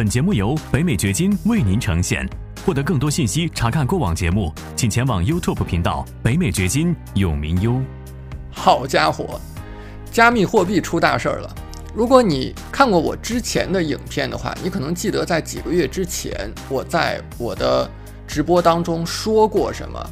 本节目由北美掘金为您呈现。获得更多信息，查看过往节目，请前往 YouTube 频道“北美掘金”永明优。好家伙，加密货币出大事儿了！如果你看过我之前的影片的话，你可能记得在几个月之前，我在我的直播当中说过什么。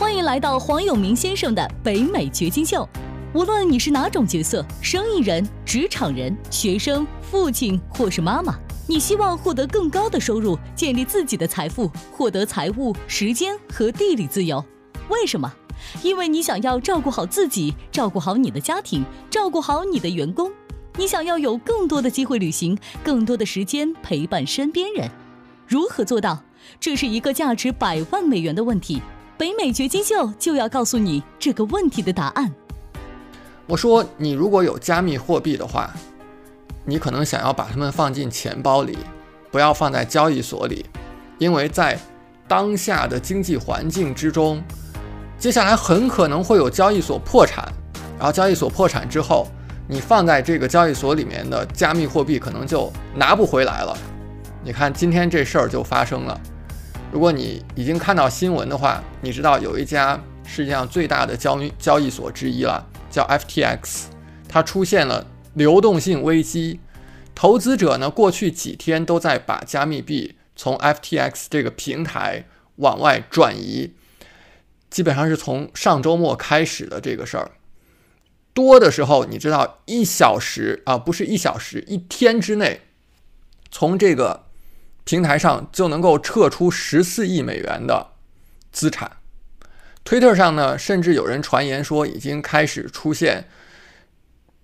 欢迎来到黄永明先生的北美掘金秀。无论你是哪种角色，生意人、职场人、学生、父亲或是妈妈，你希望获得更高的收入，建立自己的财富，获得财务、时间和地理自由。为什么？因为你想要照顾好自己，照顾好你的家庭，照顾好你的员工。你想要有更多的机会旅行，更多的时间陪伴身边人。如何做到？这是一个价值百万美元的问题。北美掘金秀就要告诉你这个问题的答案。我说，你如果有加密货币的话，你可能想要把它们放进钱包里，不要放在交易所里，因为在当下的经济环境之中，接下来很可能会有交易所破产，然后交易所破产之后，你放在这个交易所里面的加密货币可能就拿不回来了。你看今天这事儿就发生了。如果你已经看到新闻的话，你知道有一家世界上最大的交易交易所之一了。叫 FTX，它出现了流动性危机，投资者呢过去几天都在把加密币从 FTX 这个平台往外转移，基本上是从上周末开始的这个事儿。多的时候，你知道一小时啊，不是一小时，一天之内，从这个平台上就能够撤出十四亿美元的资产。推特上呢，甚至有人传言说，已经开始出现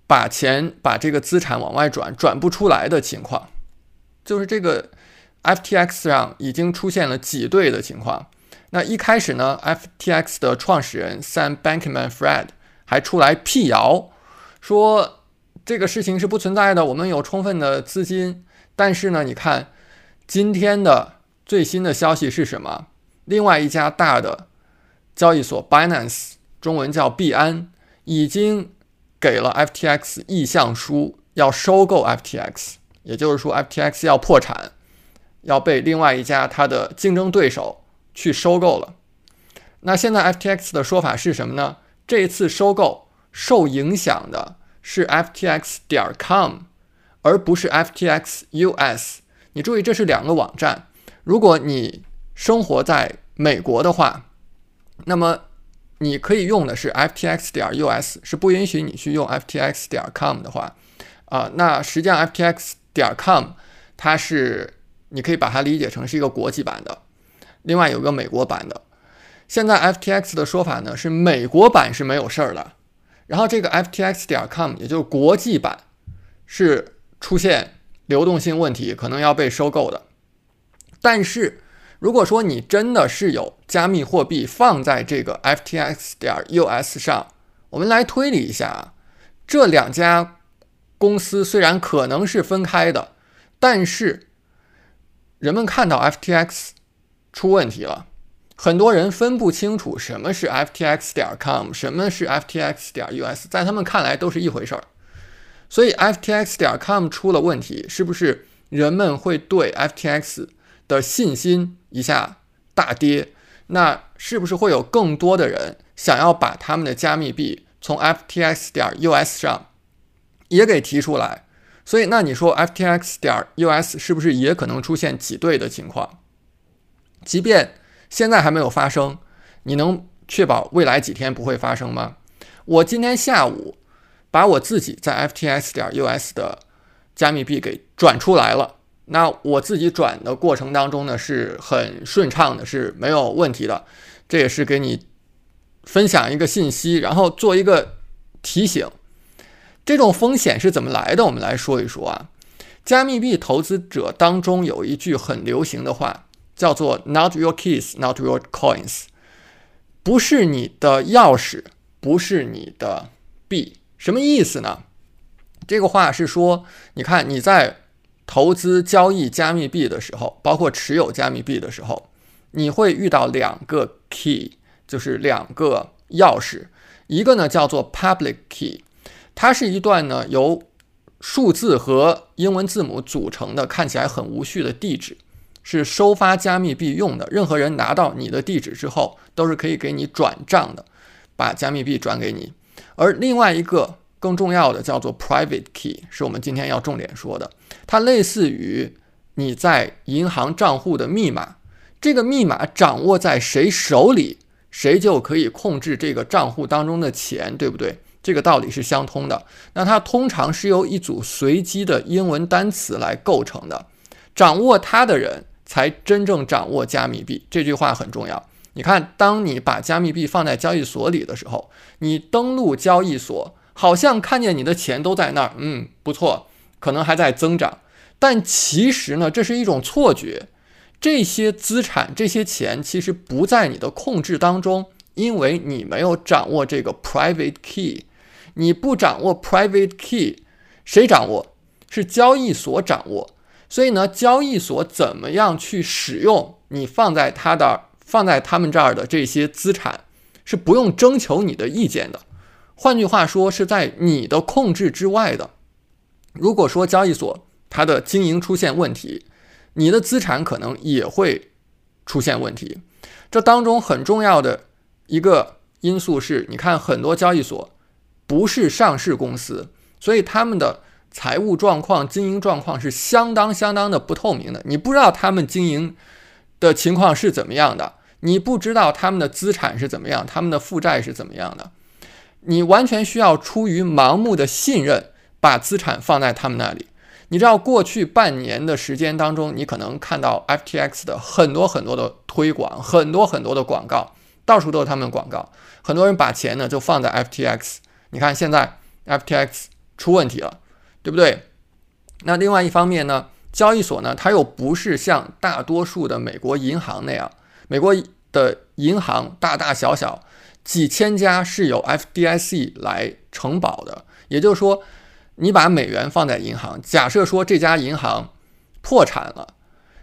把钱、把这个资产往外转、转不出来的情况，就是这个 FTX 上已经出现了挤兑的情况。那一开始呢，FTX 的创始人 Sam Bankman-Fried 还出来辟谣，说这个事情是不存在的，我们有充分的资金。但是呢，你看今天的最新的消息是什么？另外一家大的。交易所 Binance 中文叫币安，已经给了 FTX 意向书，要收购 FTX，也就是说 FTX 要破产，要被另外一家它的竞争对手去收购了。那现在 FTX 的说法是什么呢？这一次收购受影响的是 FTX 点 com，而不是 FTX US。你注意，这是两个网站。如果你生活在美国的话，那么你可以用的是 ftx 点 us，是不允许你去用 ftx 点 com 的话，啊，那实际上 ftx 点 com 它是你可以把它理解成是一个国际版的，另外有个美国版的。现在 ftx 的说法呢是美国版是没有事儿的，然后这个 ftx 点 com 也就是国际版是出现流动性问题，可能要被收购的，但是。如果说你真的是有加密货币放在这个 FTX 点 US 上，我们来推理一下啊，这两家公司虽然可能是分开的，但是人们看到 FTX 出问题了，很多人分不清楚什么是 FTX 点 com，什么是 FTX 点 US，在他们看来都是一回事儿。所以 FTX 点 com 出了问题，是不是人们会对 FTX 的信心？一下大跌，那是不是会有更多的人想要把他们的加密币从 FTX 点 US 上也给提出来？所以，那你说 FTX 点 US 是不是也可能出现挤兑的情况？即便现在还没有发生，你能确保未来几天不会发生吗？我今天下午把我自己在 FTX 点 US 的加密币给转出来了。那我自己转的过程当中呢，是很顺畅的，是没有问题的。这也是给你分享一个信息，然后做一个提醒。这种风险是怎么来的？我们来说一说啊。加密币投资者当中有一句很流行的话，叫做 “Not your keys, not your coins”，不是你的钥匙，不是你的币。什么意思呢？这个话是说，你看你在。投资交易加密币的时候，包括持有加密币的时候，你会遇到两个 key，就是两个钥匙。一个呢叫做 public key，它是一段呢由数字和英文字母组成的看起来很无序的地址，是收发加密币用的。任何人拿到你的地址之后，都是可以给你转账的，把加密币转给你。而另外一个更重要的叫做 private key，是我们今天要重点说的，它类似于你在银行账户的密码。这个密码掌握在谁手里，谁就可以控制这个账户当中的钱，对不对？这个道理是相通的。那它通常是由一组随机的英文单词来构成的，掌握它的人才真正掌握加密币。这句话很重要。你看，当你把加密币放在交易所里的时候，你登录交易所，好像看见你的钱都在那儿，嗯，不错，可能还在增长。但其实呢，这是一种错觉。这些资产、这些钱其实不在你的控制当中，因为你没有掌握这个 private key。你不掌握 private key，谁掌握？是交易所掌握。所以呢，交易所怎么样去使用你放在他的、放在他们这儿的这些资产，是不用征求你的意见的。换句话说，是在你的控制之外的。如果说交易所它的经营出现问题，你的资产可能也会出现问题，这当中很重要的一个因素是，你看很多交易所不是上市公司，所以他们的财务状况、经营状况是相当相当的不透明的。你不知道他们经营的情况是怎么样的，你不知道他们的资产是怎么样，他们的负债是怎么样的，你完全需要出于盲目的信任，把资产放在他们那里。你知道过去半年的时间当中，你可能看到 FTX 的很多很多的推广，很多很多的广告，到处都是他们的广告。很多人把钱呢就放在 FTX。你看现在 FTX 出问题了，对不对？那另外一方面呢，交易所呢，它又不是像大多数的美国银行那样，美国的银行大大小小几千家是由 FDIC 来承保的，也就是说。你把美元放在银行，假设说这家银行破产了，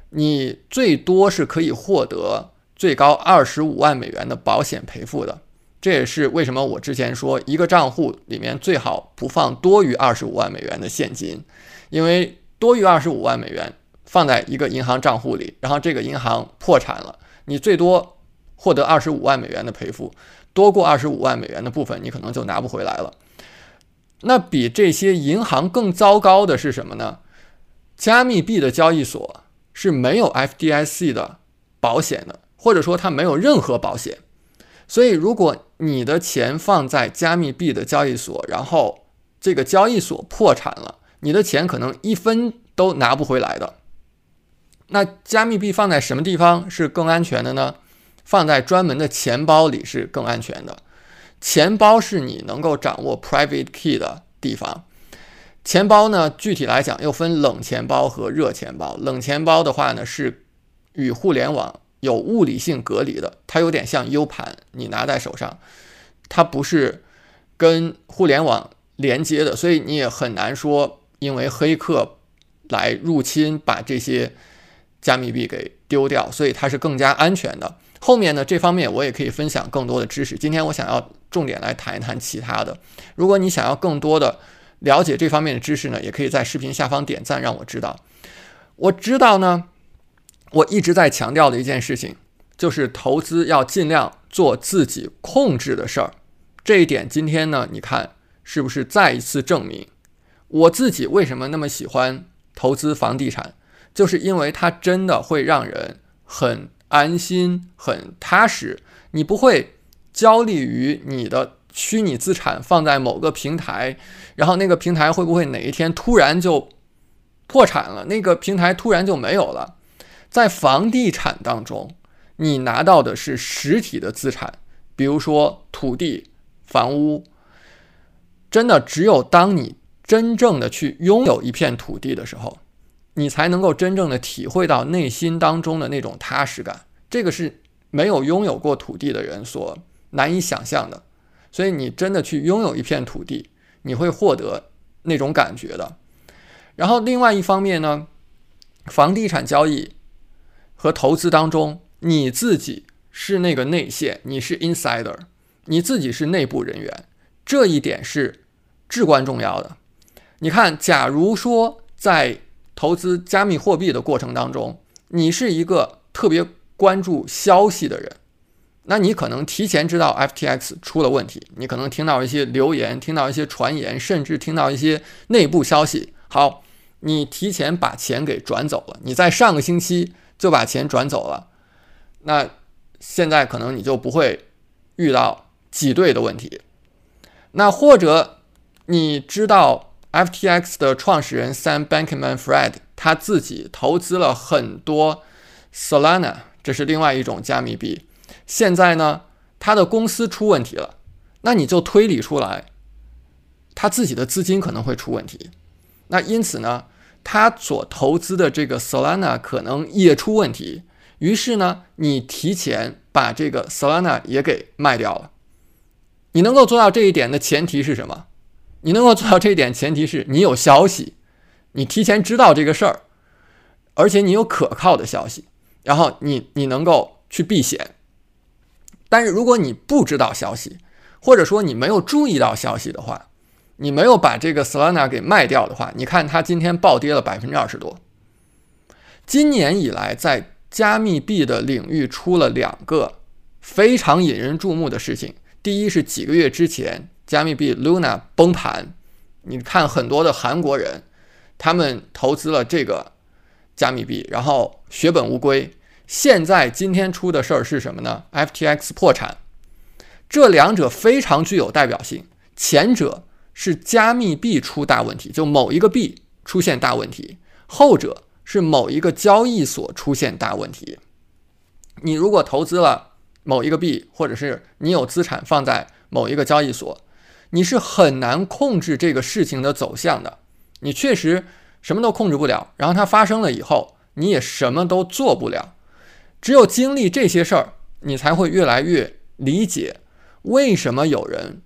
你最多是可以获得最高二十五万美元的保险赔付的。这也是为什么我之前说一个账户里面最好不放多于二十五万美元的现金，因为多于二十五万美元放在一个银行账户里，然后这个银行破产了，你最多获得二十五万美元的赔付，多过二十五万美元的部分你可能就拿不回来了。那比这些银行更糟糕的是什么呢？加密币的交易所是没有 FDIC 的保险的，或者说它没有任何保险。所以，如果你的钱放在加密币的交易所，然后这个交易所破产了，你的钱可能一分都拿不回来的。那加密币放在什么地方是更安全的呢？放在专门的钱包里是更安全的。钱包是你能够掌握 private key 的地方。钱包呢，具体来讲又分冷钱包和热钱包。冷钱包的话呢，是与互联网有物理性隔离的，它有点像 U 盘，你拿在手上，它不是跟互联网连接的，所以你也很难说因为黑客来入侵把这些加密币给丢掉，所以它是更加安全的。后面呢，这方面我也可以分享更多的知识。今天我想要。重点来谈一谈其他的。如果你想要更多的了解这方面的知识呢，也可以在视频下方点赞，让我知道。我知道呢，我一直在强调的一件事情，就是投资要尽量做自己控制的事儿。这一点今天呢，你看是不是再一次证明我自己为什么那么喜欢投资房地产？就是因为它真的会让人很安心、很踏实，你不会。焦虑于你的虚拟资产放在某个平台，然后那个平台会不会哪一天突然就破产了？那个平台突然就没有了。在房地产当中，你拿到的是实体的资产，比如说土地、房屋。真的，只有当你真正的去拥有一片土地的时候，你才能够真正的体会到内心当中的那种踏实感。这个是没有拥有过土地的人所。难以想象的，所以你真的去拥有一片土地，你会获得那种感觉的。然后另外一方面呢，房地产交易和投资当中，你自己是那个内线，你是 insider，你自己是内部人员，这一点是至关重要的。你看，假如说在投资加密货币的过程当中，你是一个特别关注消息的人，那你可能提前知道 FTX 出了问题，你可能听到一些流言，听到一些传言，甚至听到一些内部消息。好，你提前把钱给转走了，你在上个星期就把钱转走了，那现在可能你就不会遇到挤兑的问题。那或者你知道。FTX 的创始人 Sam Bankman-Fried 他自己投资了很多 Solana，这是另外一种加密币。现在呢，他的公司出问题了，那你就推理出来，他自己的资金可能会出问题。那因此呢，他所投资的这个 Solana 可能也出问题。于是呢，你提前把这个 Solana 也给卖掉了。你能够做到这一点的前提是什么？你能够做到这一点，前提是你有消息，你提前知道这个事儿，而且你有可靠的消息，然后你你能够去避险。但是如果你不知道消息，或者说你没有注意到消息的话，你没有把这个 Solana 给卖掉的话，你看它今天暴跌了百分之二十多。今年以来，在加密币的领域出了两个非常引人注目的事情，第一是几个月之前。加密币 Luna 崩盘，你看很多的韩国人，他们投资了这个加密币，然后血本无归。现在今天出的事儿是什么呢？FTX 破产。这两者非常具有代表性。前者是加密币出大问题，就某一个币出现大问题；后者是某一个交易所出现大问题。你如果投资了某一个币，或者是你有资产放在某一个交易所。你是很难控制这个事情的走向的，你确实什么都控制不了。然后它发生了以后，你也什么都做不了。只有经历这些事儿，你才会越来越理解为什么有人，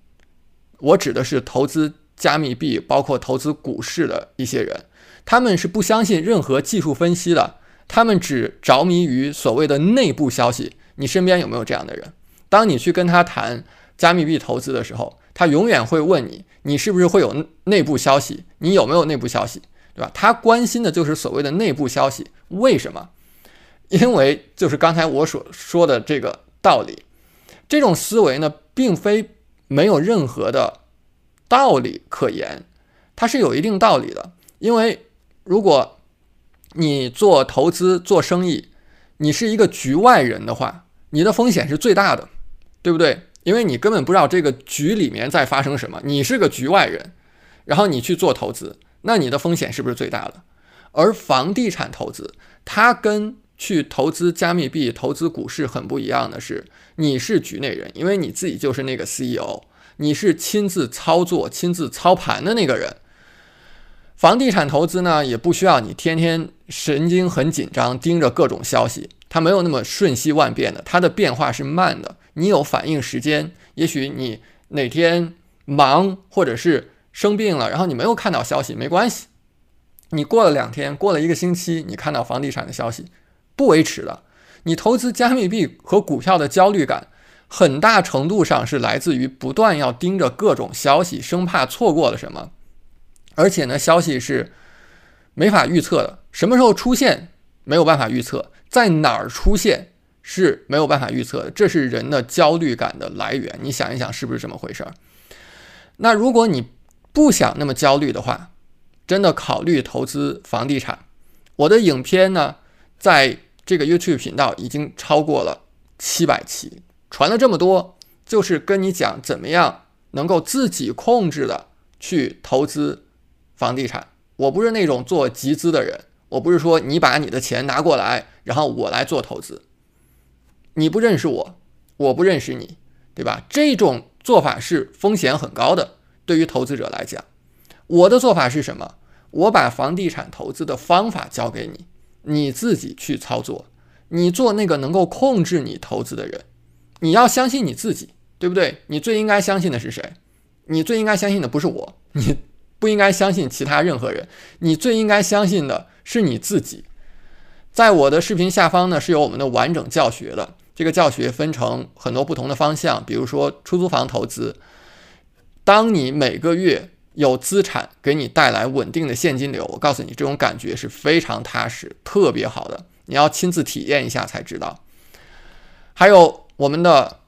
我指的是投资加密币，包括投资股市的一些人，他们是不相信任何技术分析的，他们只着迷于所谓的内部消息。你身边有没有这样的人？当你去跟他谈加密币投资的时候，他永远会问你，你是不是会有内部消息？你有没有内部消息，对吧？他关心的就是所谓的内部消息。为什么？因为就是刚才我所说的这个道理。这种思维呢，并非没有任何的道理可言，它是有一定道理的。因为如果你做投资、做生意，你是一个局外人的话，你的风险是最大的，对不对？因为你根本不知道这个局里面在发生什么，你是个局外人，然后你去做投资，那你的风险是不是最大的？而房地产投资，它跟去投资加密币、投资股市很不一样的是，你是局内人，因为你自己就是那个 CEO，你是亲自操作、亲自操盘的那个人。房地产投资呢，也不需要你天天神经很紧张，盯着各种消息，它没有那么瞬息万变的，它的变化是慢的。你有反应时间，也许你哪天忙或者是生病了，然后你没有看到消息，没关系。你过了两天，过了一个星期，你看到房地产的消息，不维持的。你投资加密币和股票的焦虑感，很大程度上是来自于不断要盯着各种消息，生怕错过了什么。而且呢，消息是没法预测的，什么时候出现没有办法预测，在哪儿出现。是没有办法预测的，这是人的焦虑感的来源。你想一想，是不是这么回事儿？那如果你不想那么焦虑的话，真的考虑投资房地产。我的影片呢，在这个 YouTube 频道已经超过了七百期，传了这么多，就是跟你讲怎么样能够自己控制的去投资房地产。我不是那种做集资的人，我不是说你把你的钱拿过来，然后我来做投资。你不认识我，我不认识你，对吧？这种做法是风险很高的，对于投资者来讲。我的做法是什么？我把房地产投资的方法教给你，你自己去操作。你做那个能够控制你投资的人，你要相信你自己，对不对？你最应该相信的是谁？你最应该相信的不是我，你不应该相信其他任何人，你最应该相信的是你自己。在我的视频下方呢，是有我们的完整教学的。这个教学分成很多不同的方向，比如说出租房投资。当你每个月有资产给你带来稳定的现金流，我告诉你，这种感觉是非常踏实、特别好的。你要亲自体验一下才知道。还有我们的，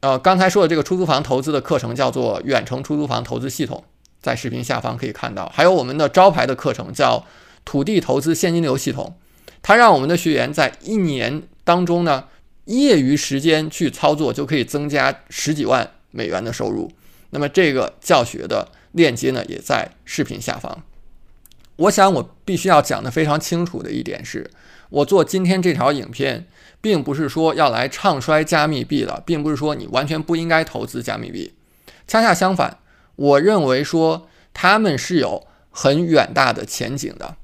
呃，刚才说的这个出租房投资的课程叫做远程出租房投资系统，在视频下方可以看到。还有我们的招牌的课程叫土地投资现金流系统，它让我们的学员在一年当中呢，业余时间去操作就可以增加十几万美元的收入。那么这个教学的链接呢，也在视频下方。我想我必须要讲的非常清楚的一点是，我做今天这条影片，并不是说要来唱衰加密币了，并不是说你完全不应该投资加密币。恰恰相反，我认为说他们是有很远大的前景的。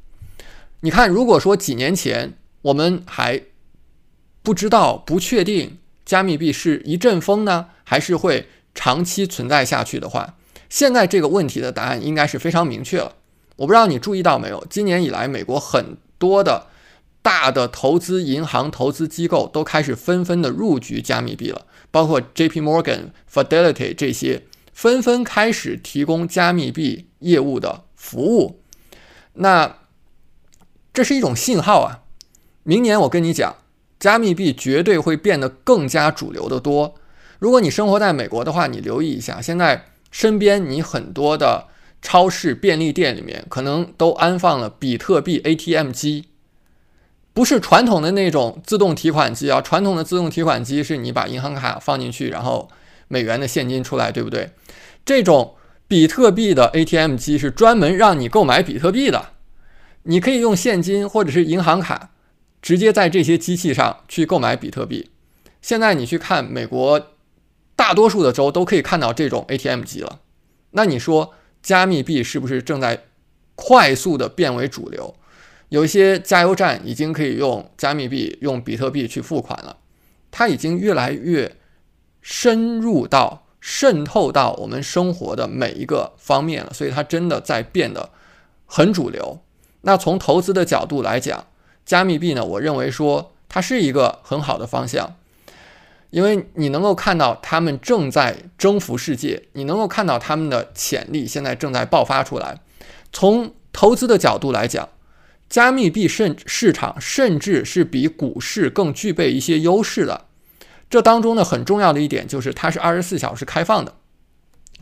你看，如果说几年前我们还不知道、不确定加密币是一阵风呢，还是会？长期存在下去的话，现在这个问题的答案应该是非常明确了。我不知道你注意到没有，今年以来，美国很多的大的投资银行、投资机构都开始纷纷的入局加密币了，包括 J.P. Morgan、Fidelity 这些纷纷开始提供加密币业务的服务。那这是一种信号啊！明年我跟你讲，加密币绝对会变得更加主流的多。如果你生活在美国的话，你留意一下，现在身边你很多的超市、便利店里面可能都安放了比特币 ATM 机，不是传统的那种自动提款机啊。传统的自动提款机是你把银行卡放进去，然后美元的现金出来，对不对？这种比特币的 ATM 机是专门让你购买比特币的，你可以用现金或者是银行卡，直接在这些机器上去购买比特币。现在你去看美国。大多数的州都可以看到这种 ATM 机了，那你说加密币是不是正在快速的变为主流？有一些加油站已经可以用加密币、用比特币去付款了，它已经越来越深入到、渗透到我们生活的每一个方面了，所以它真的在变得很主流。那从投资的角度来讲，加密币呢，我认为说它是一个很好的方向。因为你能够看到他们正在征服世界，你能够看到他们的潜力现在正在爆发出来。从投资的角度来讲，加密币甚市场甚至是比股市更具备一些优势的。这当中呢，很重要的一点就是它是二十四小时开放的。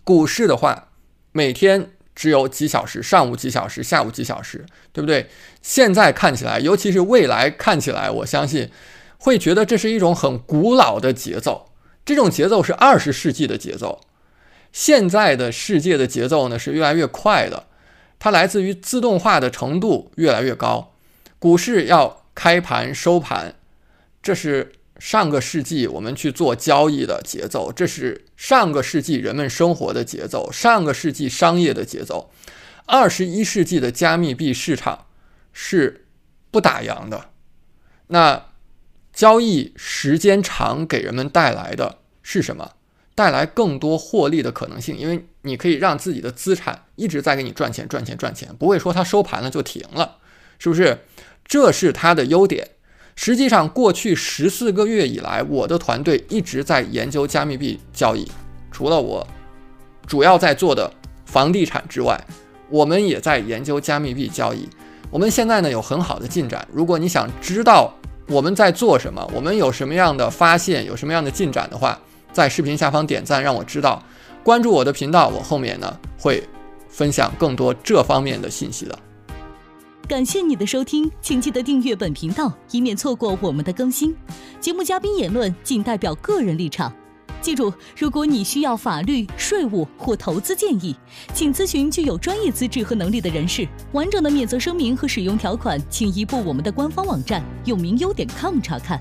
股市的话，每天只有几小时，上午几小时，下午几小时，对不对？现在看起来，尤其是未来看起来，我相信。会觉得这是一种很古老的节奏，这种节奏是二十世纪的节奏。现在的世界的节奏呢是越来越快的，它来自于自动化的程度越来越高。股市要开盘收盘，这是上个世纪我们去做交易的节奏，这是上个世纪人们生活的节奏，上个世纪商业的节奏。二十一世纪的加密币市场是不打烊的，那。交易时间长给人们带来的是什么？带来更多获利的可能性，因为你可以让自己的资产一直在给你赚钱、赚钱、赚钱，不会说它收盘了就停了，是不是？这是它的优点。实际上，过去十四个月以来，我的团队一直在研究加密币交易。除了我主要在做的房地产之外，我们也在研究加密币交易。我们现在呢有很好的进展。如果你想知道，我们在做什么？我们有什么样的发现？有什么样的进展的话，在视频下方点赞，让我知道。关注我的频道，我后面呢会分享更多这方面的信息的。感谢你的收听，请记得订阅本频道，以免错过我们的更新。节目嘉宾言论仅代表个人立场。记住，如果你需要法律、税务或投资建议，请咨询具有专业资质和能力的人士。完整的免责声明和使用条款，请移步我们的官方网站永明优点 com 查看。